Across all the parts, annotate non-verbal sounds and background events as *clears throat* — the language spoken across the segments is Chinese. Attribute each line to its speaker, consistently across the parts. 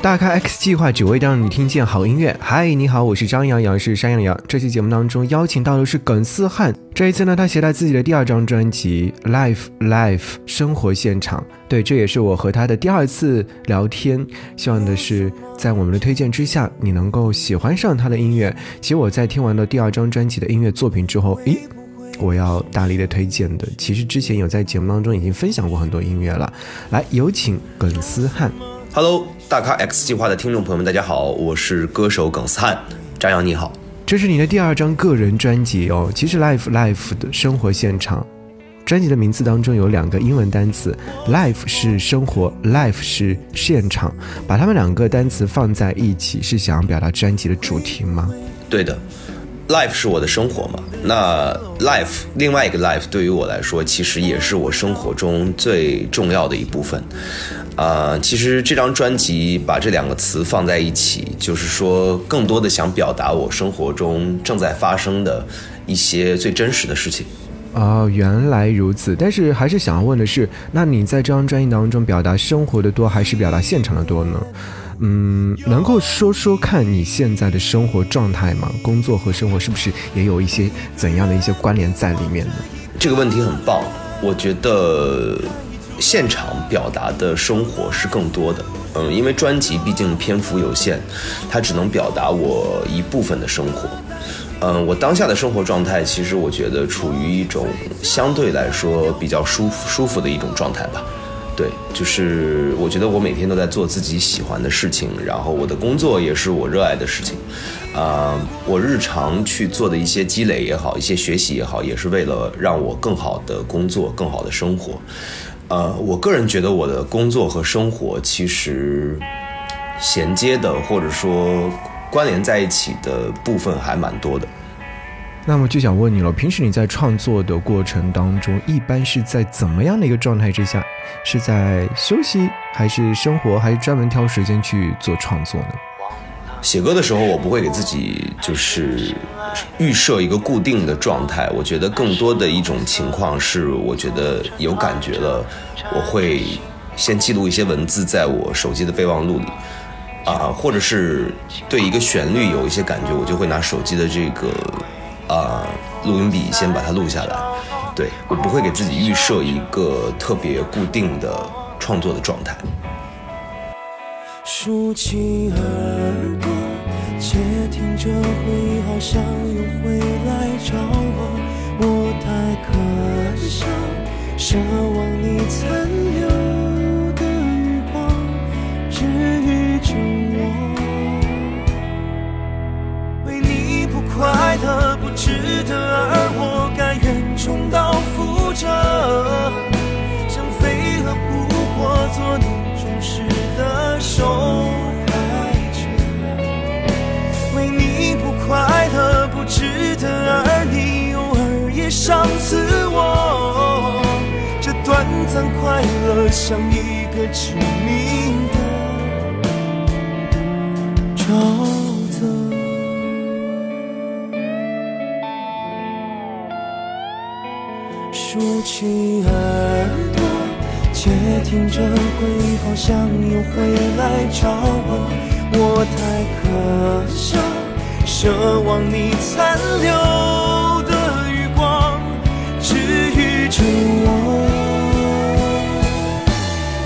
Speaker 1: 大咖 X 计划只为让你听见好音乐。嗨，你好，我是张阳阳，是山羊羊。这期节目当中邀请到的是耿思翰。这一次呢，他携带自己的第二张专辑《Life Life 生活现场》。对，这也是我和他的第二次聊天。希望的是在我们的推荐之下，你能够喜欢上他的音乐。其实我在听完了第二张专辑的音乐作品之后，咦，我要大力的推荐的。其实之前有在节目当中已经分享过很多音乐了。来，有请耿思翰。
Speaker 2: Hello，大咖 X 计划的听众朋友们，大家好，我是歌手耿思翰，张扬你好。
Speaker 1: 这是你的第二张个人专辑哦。其实 Life Life 的生活现场，专辑的名字当中有两个英文单词，Life 是生活，Life 是现场，把它们两个单词放在一起，是想要表达专辑的主题吗？
Speaker 2: 对的，Life 是我的生活嘛。那 Life 另外一个 Life 对于我来说，其实也是我生活中最重要的一部分。啊，其实这张专辑把这两个词放在一起，就是说更多的想表达我生活中正在发生的一些最真实的事情。
Speaker 1: 哦，原来如此。但是还是想要问的是，那你在这张专辑当中表达生活的多，还是表达现场的多呢？嗯，能够说说看你现在的生活状态吗？工作和生活是不是也有一些怎样的一些关联在里面呢？
Speaker 2: 这个问题很棒，我觉得。现场表达的生活是更多的，嗯，因为专辑毕竟篇幅有限，它只能表达我一部分的生活，嗯，我当下的生活状态，其实我觉得处于一种相对来说比较舒服舒服的一种状态吧，对，就是我觉得我每天都在做自己喜欢的事情，然后我的工作也是我热爱的事情，啊，我日常去做的一些积累也好，一些学习也好，也是为了让我更好的工作，更好的生活。呃，我个人觉得我的工作和生活其实衔接的，或者说关联在一起的部分还蛮多的。
Speaker 1: 那么就想问你了，平时你在创作的过程当中，一般是在怎么样的一个状态之下？是在休息，还是生活，还是专门挑时间去做创作呢？
Speaker 2: 写歌的时候，我不会给自己就是预设一个固定的状态。我觉得更多的一种情况是，我觉得有感觉了，我会先记录一些文字在我手机的备忘录里，啊，或者是对一个旋律有一些感觉，我就会拿手机的这个啊录音笔先把它录下来。对我不会给自己预设一个特别固定的创作的状态。
Speaker 3: 竖起耳朵，窃听着回忆，好像又回来找我。我太可笑，奢望你残留的余光治愈着我。为你不快乐、不值得，而我甘愿重蹈覆辙，像飞蛾扑火，做你忠实。的受害者，为你不快乐不值得，而你偶尔也伤死我。这短暂快乐像一个致命的沼泽。竖起耳朵。窃听着回忆，好像又回来找我。我太可笑，奢望你残留的余光治愈着我。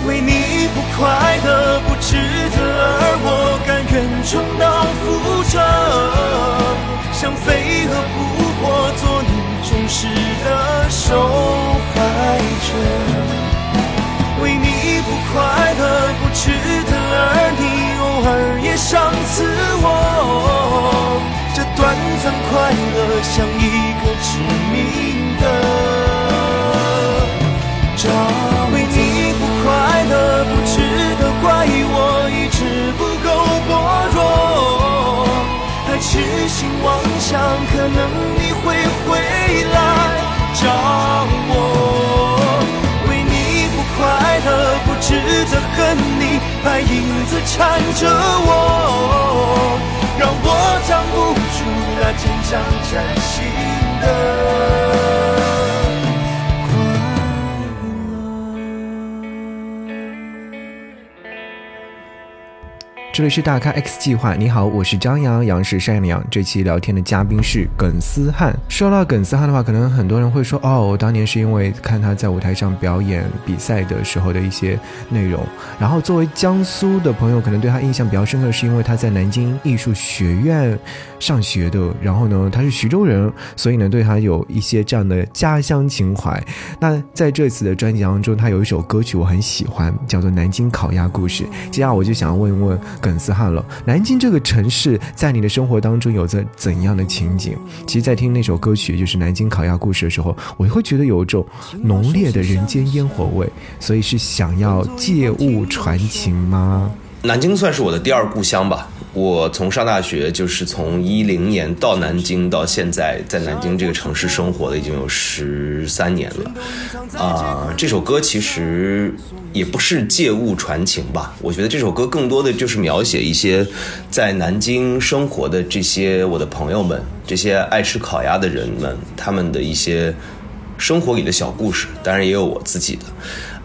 Speaker 3: 为你不快乐不值得，而我甘愿重蹈覆辙，像飞蛾扑火，做你忠实的受害者。为你不值得，而你偶尔也伤死我。这短暂快乐像一个致命的渣。为你不快乐不值得，怪我意志不够薄弱。还痴心妄想，可能你会缠着我，让我藏不住那坚强崭新的。
Speaker 1: 这里是大咖 X 计划，你好，我是张扬，杨是山羊。这期聊天的嘉宾是耿思汉。说到耿思汉的话，可能很多人会说，哦，当年是因为看他在舞台上表演比赛的时候的一些内容。然后作为江苏的朋友，可能对他印象比较深刻，是因为他在南京艺术学院上学的。然后呢，他是徐州人，所以呢，对他有一些这样的家乡情怀。那在这次的专辑当中，他有一首歌曲我很喜欢，叫做《南京烤鸭故事》。接下来我就想问一问。耿思汉了，南京这个城市在你的生活当中有着怎样的情景？其实，在听那首歌曲就是《南京烤鸭故事》的时候，我会觉得有一种浓烈的人间烟火味，所以是想要借物传情吗？
Speaker 2: 南京算是我的第二故乡吧。我从上大学就是从一零年到南京，到现在在南京这个城市生活了已经有十三年了。啊，这首歌其实也不是借物传情吧？我觉得这首歌更多的就是描写一些在南京生活的这些我的朋友们，这些爱吃烤鸭的人们，他们的一些生活里的小故事，当然也有我自己的。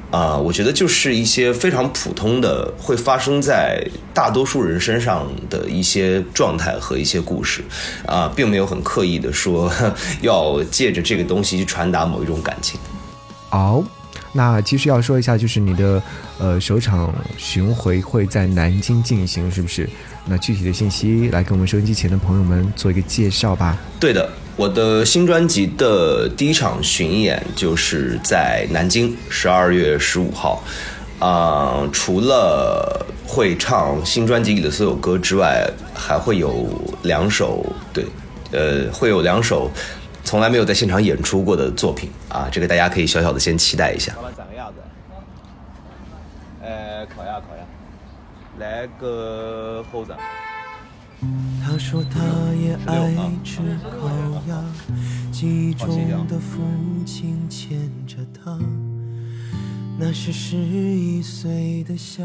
Speaker 2: 啊，我觉得就是一些非常普通的，会发生在大多数人身上的一些状态和一些故事，啊，并没有很刻意的说要借着这个东西去传达某一种感情。
Speaker 1: 好，那其实要说一下，就是你的呃首场巡回会在南京进行，是不是？那具体的信息来跟我们收音机前的朋友们做一个介绍吧。
Speaker 2: 对的。我的新专辑的第一场巡演就是在南京，十二月十五号。啊，除了会唱新专辑里的所有歌之外，还会有两首，对，呃，会有两首从来没有在现场演出过的作品啊，这个大家可以小小的先期待一下。老板长个样子？呃，烤鸭，烤鸭，来个后掌。
Speaker 3: 他说他也爱吃烤鸭，记忆中的父亲牵着他，那是十一岁的夏。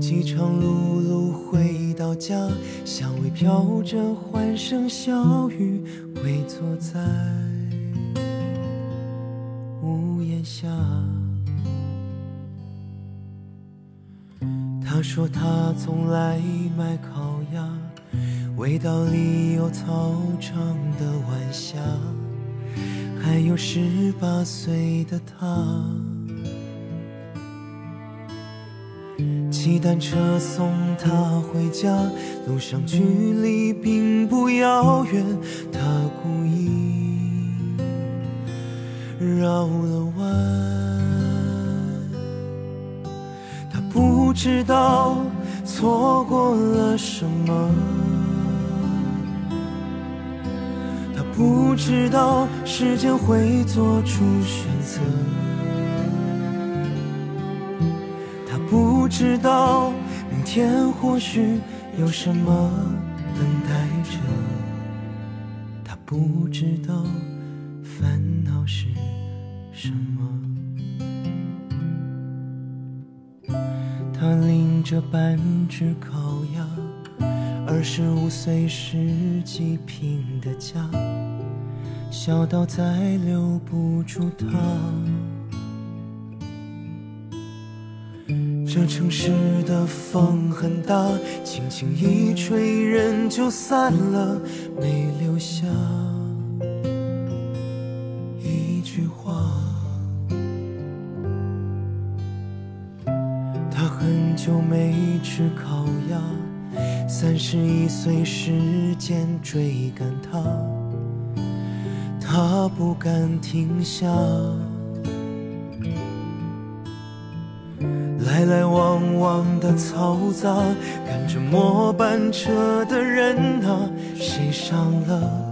Speaker 3: 饥肠辘辘回到家，香味飘着，欢声笑语，围坐在屋檐下。他说他从来买烤鸭，味道里有操场的晚霞，还有十八岁的他。骑单车送他回家，路上距离并不遥远，他故意绕了弯。不知道错过了什么，他不知道时间会做出选择，他不知道明天或许有什么等待着，他不知道烦恼是什么。着半只烤鸭，二十五岁时几平的家，小到再留不住他。这城市的风很大，轻轻一吹，人就散了，没留下。吃烤鸭，三十一岁时间追赶他，他不敢停下。来来往往的嘈杂，赶着末班车的人啊，谁上了？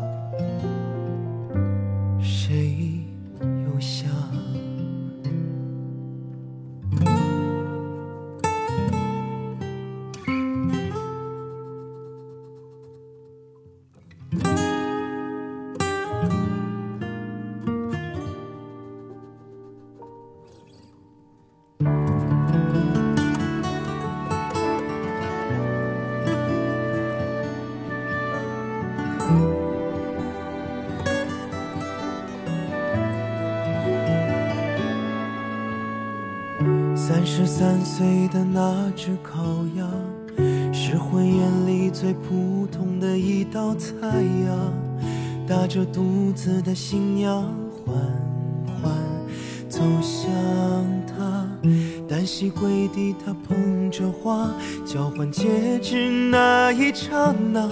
Speaker 3: 十三岁的那只烤鸭，是婚宴里最普通的一道菜呀。大着肚子的新娘缓缓走向他，单膝跪地，他捧着花交换戒指那一刹那，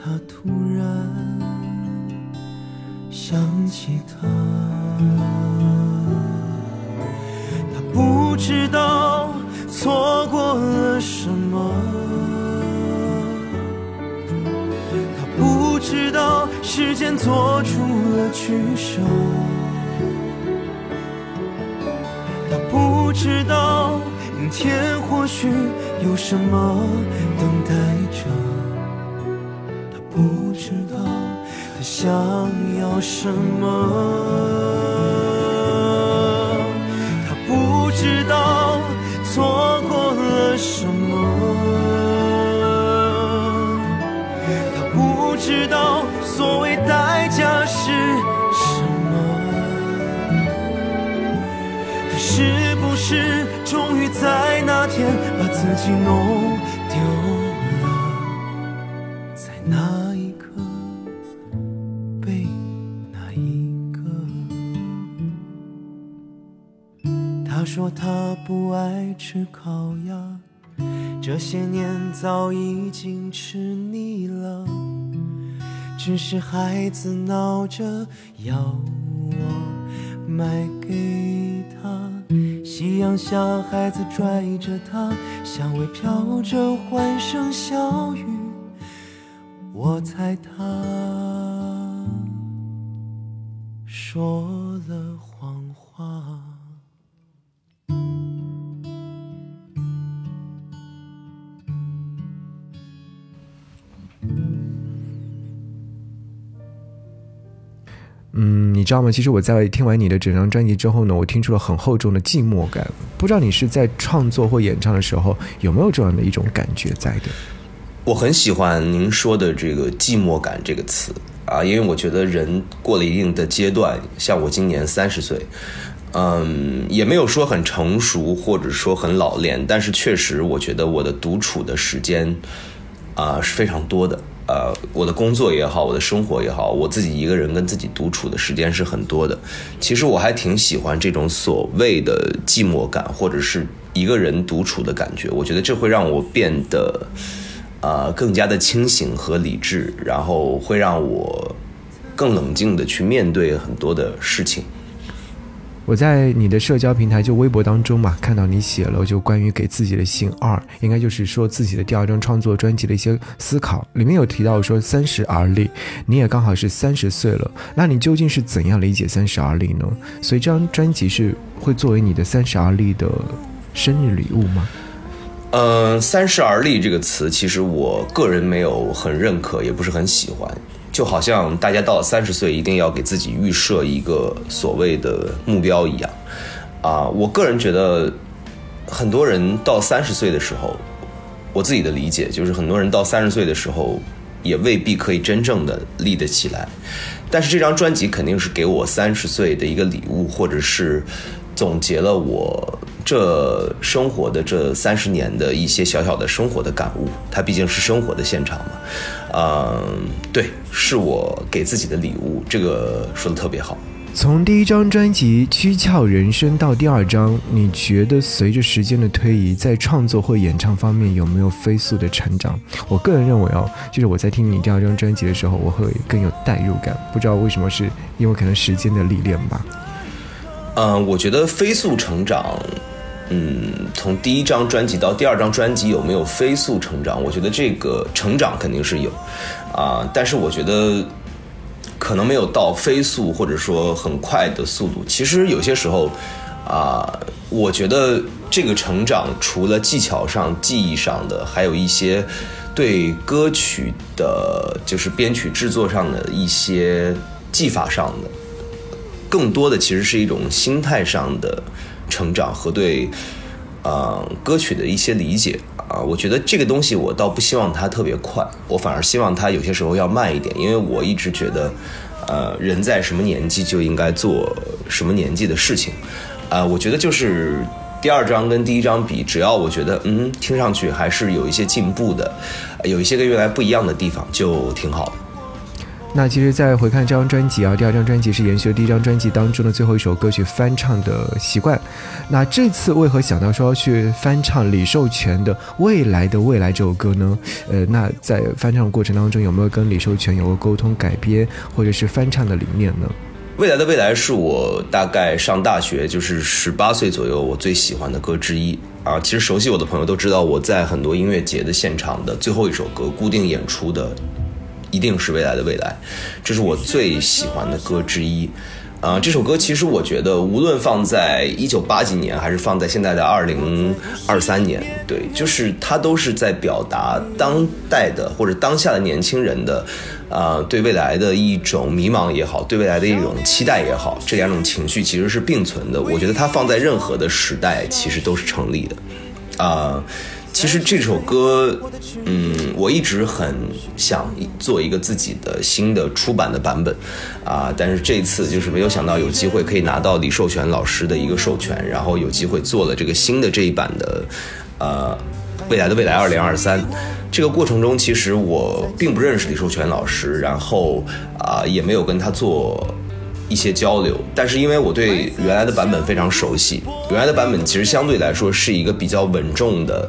Speaker 3: 他突然想起他。他不知道错过了什么，他不知道时间做出了取舍，他不知道明天或许有什么等待着，他不知道他想要什么。什么，他不知道所谓代价是什么，他是不是终于在那天把自己弄丢了，在那一刻被那一个。他说他不爱吃烤鸭，这些年早已经吃腻了。只是孩子闹着要我买给他，夕阳下孩子拽着他，香味飘着欢声笑语，我猜他说了
Speaker 1: 你知道吗？其实我在听完你的整张专辑之后呢，我听出了很厚重的寂寞感。不知道你是在创作或演唱的时候有没有这样的一种感觉在的？
Speaker 2: 我很喜欢您说的这个“寂寞感”这个词啊，因为我觉得人过了一定的阶段，像我今年三十岁，嗯，也没有说很成熟或者说很老练，但是确实我觉得我的独处的时间啊是非常多的。呃，我的工作也好，我的生活也好，我自己一个人跟自己独处的时间是很多的。其实我还挺喜欢这种所谓的寂寞感，或者是一个人独处的感觉。我觉得这会让我变得。呃，更加的清醒和理智，然后会让我更冷静的去面对很多的事情。
Speaker 1: 我在你的社交平台就微博当中嘛，看到你写了就关于给自己的信二，应该就是说自己的第二张创作专辑的一些思考，里面有提到说三十而立，你也刚好是三十岁了，那你究竟是怎样理解三十而立呢？所以这张专辑是会作为你的三十而立的生日礼物吗？
Speaker 2: 呃，三十而立这个词，其实我个人没有很认可，也不是很喜欢。就好像大家到了三十岁，一定要给自己预设一个所谓的目标一样。啊，我个人觉得，很多人到三十岁的时候，我自己的理解就是，很多人到三十岁的时候，也未必可以真正的立得起来。但是这张专辑肯定是给我三十岁的一个礼物，或者是总结了我。这生活的这三十年的一些小小的生活的感悟，它毕竟是生活的现场嘛，嗯，对，是我给自己的礼物，这个说的特别好。
Speaker 1: 从第一张专辑《躯壳人生》到第二张，你觉得随着时间的推移，在创作或演唱方面有没有飞速的成长？我个人认为哦，就是我在听你第二张专辑的时候，我会更有代入感。不知道为什么，是因为可能时间的历练吧？
Speaker 2: 嗯，我觉得飞速成长。嗯，从第一张专辑到第二张专辑有没有飞速成长？我觉得这个成长肯定是有，啊，但是我觉得可能没有到飞速或者说很快的速度。其实有些时候，啊，我觉得这个成长除了技巧上、技艺上的，还有一些对歌曲的，就是编曲制作上的一些技法上的，更多的其实是一种心态上的。成长和对，呃，歌曲的一些理解啊，我觉得这个东西我倒不希望它特别快，我反而希望它有些时候要慢一点，因为我一直觉得，呃，人在什么年纪就应该做什么年纪的事情，啊，我觉得就是第二张跟第一张比，只要我觉得嗯听上去还是有一些进步的，有一些跟原来不一样的地方，就挺好的。
Speaker 1: 那其实再回看这张专辑啊，第二张专辑是延续了第一张专辑当中的最后一首歌曲翻唱的习惯。那这次为何想到说要去翻唱李寿全的《未来的未来》这首歌呢？呃，那在翻唱的过程当中有没有跟李寿全有过沟通、改编或者是翻唱的理念呢？
Speaker 2: 未来的未来是我大概上大学就是十八岁左右我最喜欢的歌之一啊。其实熟悉我的朋友都知道，我在很多音乐节的现场的最后一首歌固定演出的。一定是未来的未来，这是我最喜欢的歌之一。啊，这首歌其实我觉得，无论放在一九八几年，还是放在现在的二零二三年，对，就是它都是在表达当代的或者当下的年轻人的，啊，对未来的一种迷茫也好，对未来的一种期待也好，这两种情绪其实是并存的。我觉得它放在任何的时代，其实都是成立的，啊。其实这首歌，嗯，我一直很想做一个自己的新的出版的版本，啊，但是这次就是没有想到有机会可以拿到李寿全老师的一个授权，然后有机会做了这个新的这一版的，呃，未来的未来二零二三。这个过程中，其实我并不认识李寿全老师，然后啊，也没有跟他做。一些交流，但是因为我对原来的版本非常熟悉，原来的版本其实相对来说是一个比较稳重的，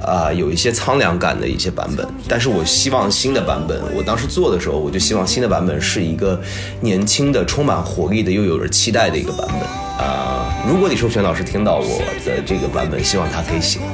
Speaker 2: 啊，有一些苍凉感的一些版本。但是我希望新的版本，我当时做的时候，我就希望新的版本是一个年轻的、充满活力的，又有着期待的一个版本。啊，如果李寿全老师听到我的这个版本，希望他可以喜欢。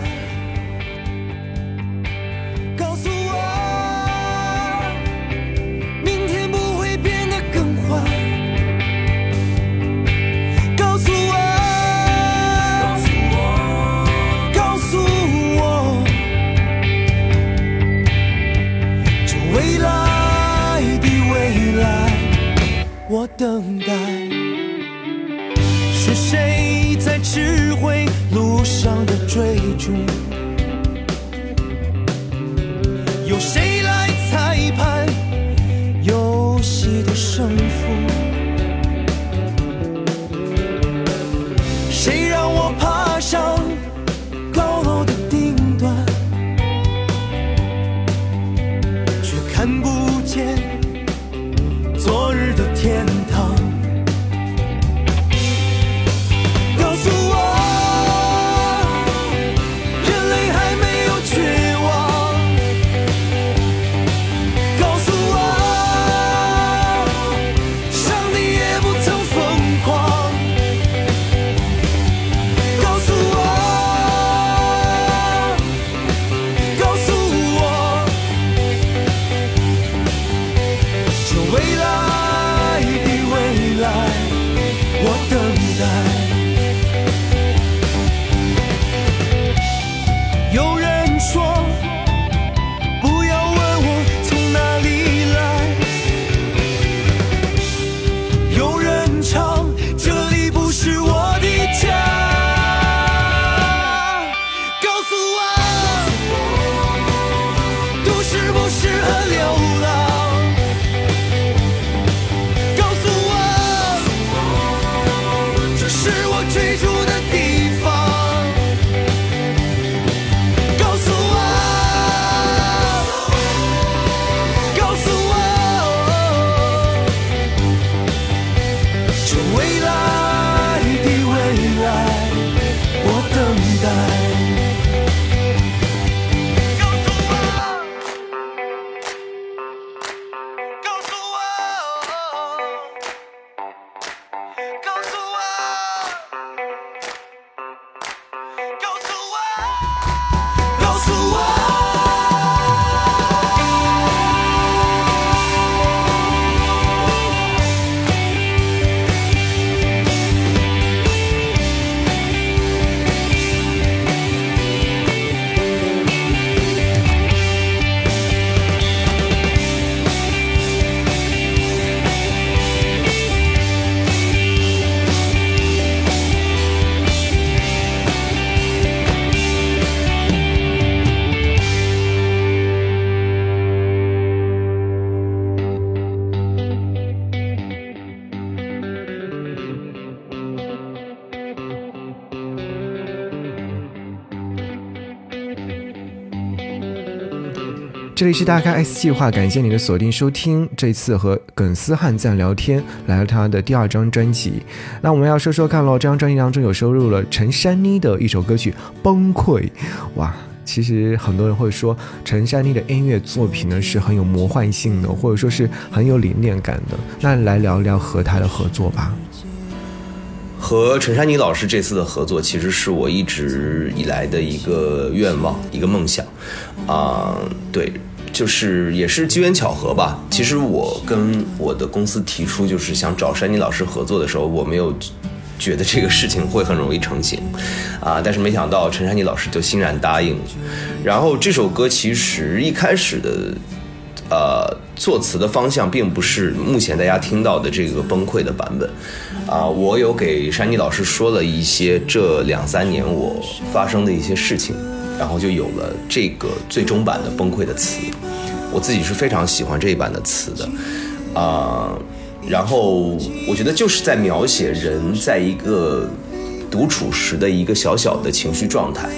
Speaker 1: 这里是大咖 S 计划，感谢你的锁定收听。这次和耿思汉在聊天，来了他的第二张专辑。那我们要说说看喽，这张专辑当中有收录了陈珊妮的一首歌曲《崩溃》。哇，其实很多人会说陈珊妮的音乐作品呢是很有魔幻性的，或者说是很有理念感的。那来聊聊和他的合作吧。
Speaker 2: 和陈珊妮老师这次的合作，其实是我一直以来的一个愿望，一个梦想，啊，对，就是也是机缘巧合吧。其实我跟我的公司提出，就是想找珊妮老师合作的时候，我没有觉得这个事情会很容易成型，啊，但是没想到陈珊妮老师就欣然答应。然后这首歌其实一开始的。呃，作词的方向并不是目前大家听到的这个崩溃的版本，啊，我有给山妮老师说了一些这两三年我发生的一些事情，然后就有了这个最终版的崩溃的词，我自己是非常喜欢这一版的词的，啊，然后我觉得就是在描写人在一个独处时的一个小小的情绪状态。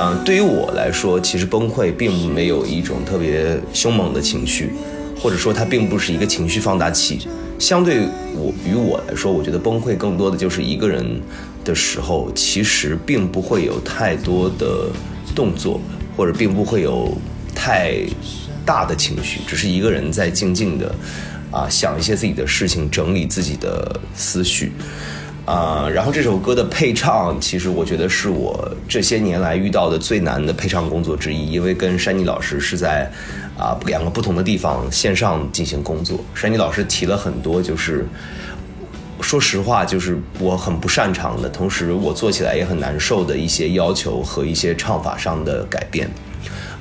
Speaker 2: 嗯，对于我来说，其实崩溃并没有一种特别凶猛的情绪，或者说它并不是一个情绪放大器。相对我于我来说，我觉得崩溃更多的就是一个人的时候，其实并不会有太多的动作，或者并不会有太大的情绪，只是一个人在静静的啊想一些自己的事情，整理自己的思绪。啊，然后这首歌的配唱，其实我觉得是我这些年来遇到的最难的配唱工作之一，因为跟山妮老师是在啊两个不同的地方线上进行工作。山妮老师提了很多，就是说实话，就是我很不擅长的，同时我做起来也很难受的一些要求和一些唱法上的改变。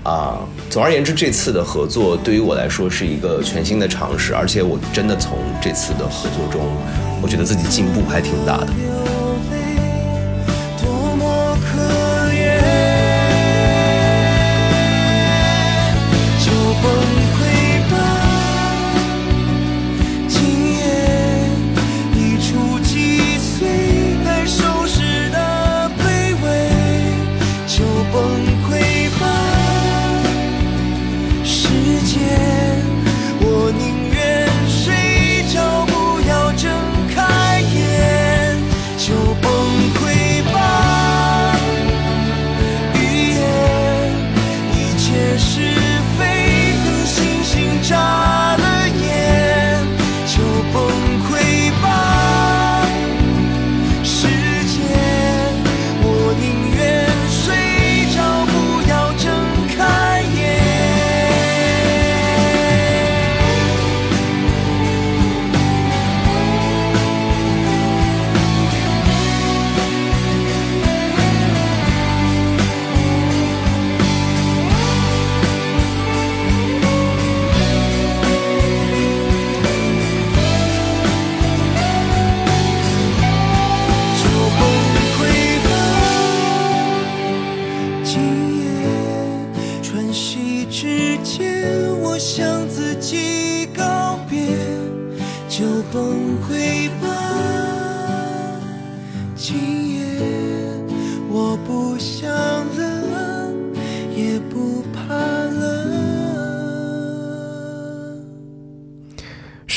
Speaker 2: 啊，总而言之，这次的合作对于我来说是一个全新的尝试，而且我真的从这次的合作中，我觉得自己进步还挺大的。崩溃吧世界。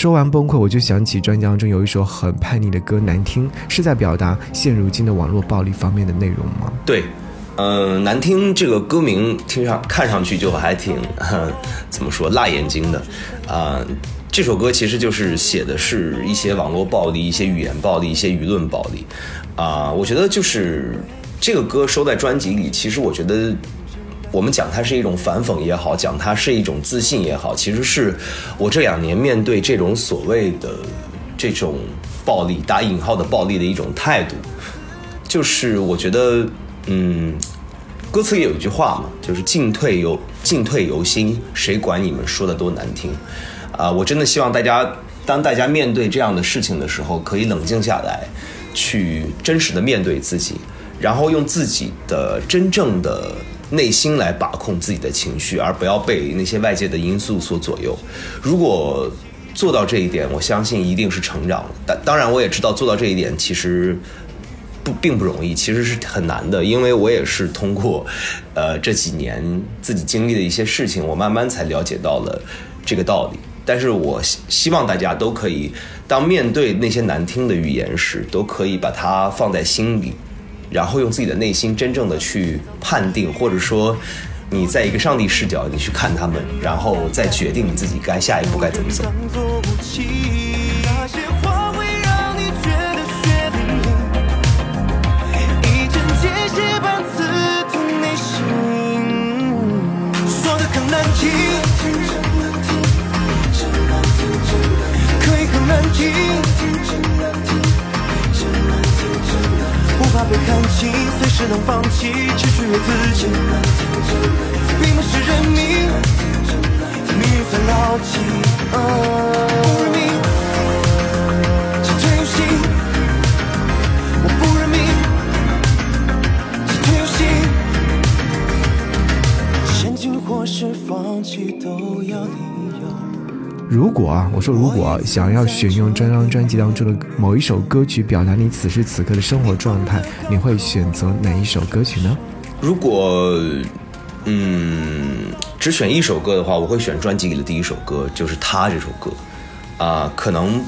Speaker 1: 说完崩溃，我就想起专辑当中有一首很叛逆的歌《难听》，是在表达现如今的网络暴力方面的内容吗？
Speaker 2: 对，嗯，难听这个歌名听上看上去就还挺 *laughs* 怎么说辣眼睛的啊。这首歌其实就是写的是一些网络暴力、一些语言暴力、一些舆论暴力啊。我觉得就是这个歌收在专辑里，其实我觉得。我们讲它是一种反讽也好，讲它是一种自信也好，其实是我这两年面对这种所谓的这种暴力（打引号的暴力）的一种态度。就是我觉得，嗯，歌词里有一句话嘛，就是“进退由进退由心，谁管你们说的多难听”。啊，我真的希望大家，当大家面对这样的事情的时候，可以冷静下来，去真实的面对自己，然后用自己的真正的。内心来把控自己的情绪，而不要被那些外界的因素所左右。如果做到这一点，我相信一定是成长。但当然，我也知道做到这一点其实不并不容易，其实是很难的，因为我也是通过，呃这几年自己经历的一些事情，我慢慢才了解到了这个道理。但是我希希望大家都可以，当面对那些难听的语言时，都可以把它放在心里，然后用自己的内心真正的去判定，或者说你在一个上帝视角，你去看他们，然后再决定你自己该下一步该怎么走。
Speaker 3: 被看清，随时能放弃，只取悦自己，并不是认命。命运算牢记，不认命，进退游戏。我不认命，进退有信。前进或是放弃都要你。
Speaker 1: 如果啊，我说如果、啊、想要选用这张专辑当中的某一首歌曲表达你此时此刻的生活状态，你会选择哪一首歌曲呢？
Speaker 2: 如果嗯只选一首歌的话，我会选专辑里的第一首歌，就是《他》这首歌。啊、可能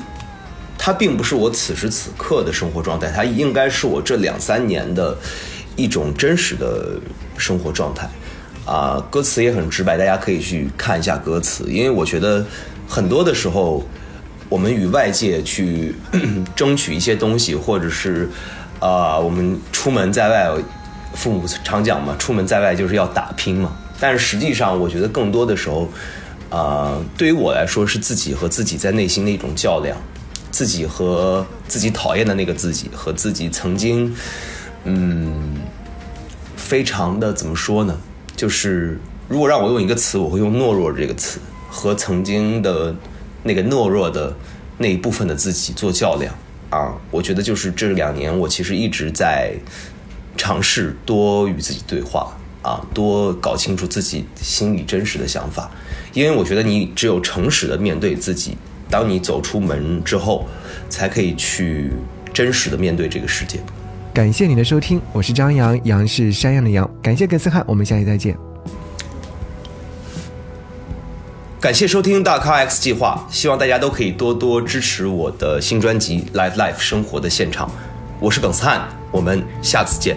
Speaker 2: 它并不是我此时此刻的生活状态，它应该是我这两三年的一种真实的生活状态。啊、歌词也很直白，大家可以去看一下歌词，因为我觉得很多的时候，我们与外界去 *clears throat* 争取一些东西，或者是啊、我们出门在外，父母常讲嘛，出门在外就是要打拼嘛。但是实际上，我觉得更多的时候，啊、对于我来说是自己和自己在内心的一种较量，自己和自己讨厌的那个自己，和自己曾经，嗯，非常的怎么说呢？就是如果让我用一个词，我会用懦弱这个词，和曾经的那个懦弱的那一部分的自己做较量啊。我觉得就是这两年，我其实一直在尝试多与自己对话啊，多搞清楚自己心里真实的想法，因为我觉得你只有诚实的面对自己，当你走出门之后，才可以去真实的面对这个世界。
Speaker 1: 感谢你的收听，我是张扬，杨是山羊的羊。感谢葛思翰，我们下期再见。
Speaker 2: 感谢收听大咖 X 计划，希望大家都可以多多支持我的新专辑《Live Life 生活的现场》。我是耿思翰，我们下次见。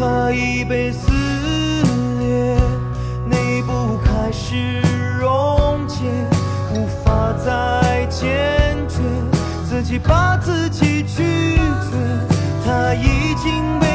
Speaker 3: 它已被撕裂，内部开始溶解，无法再坚决，自己把自己拒绝，他已经被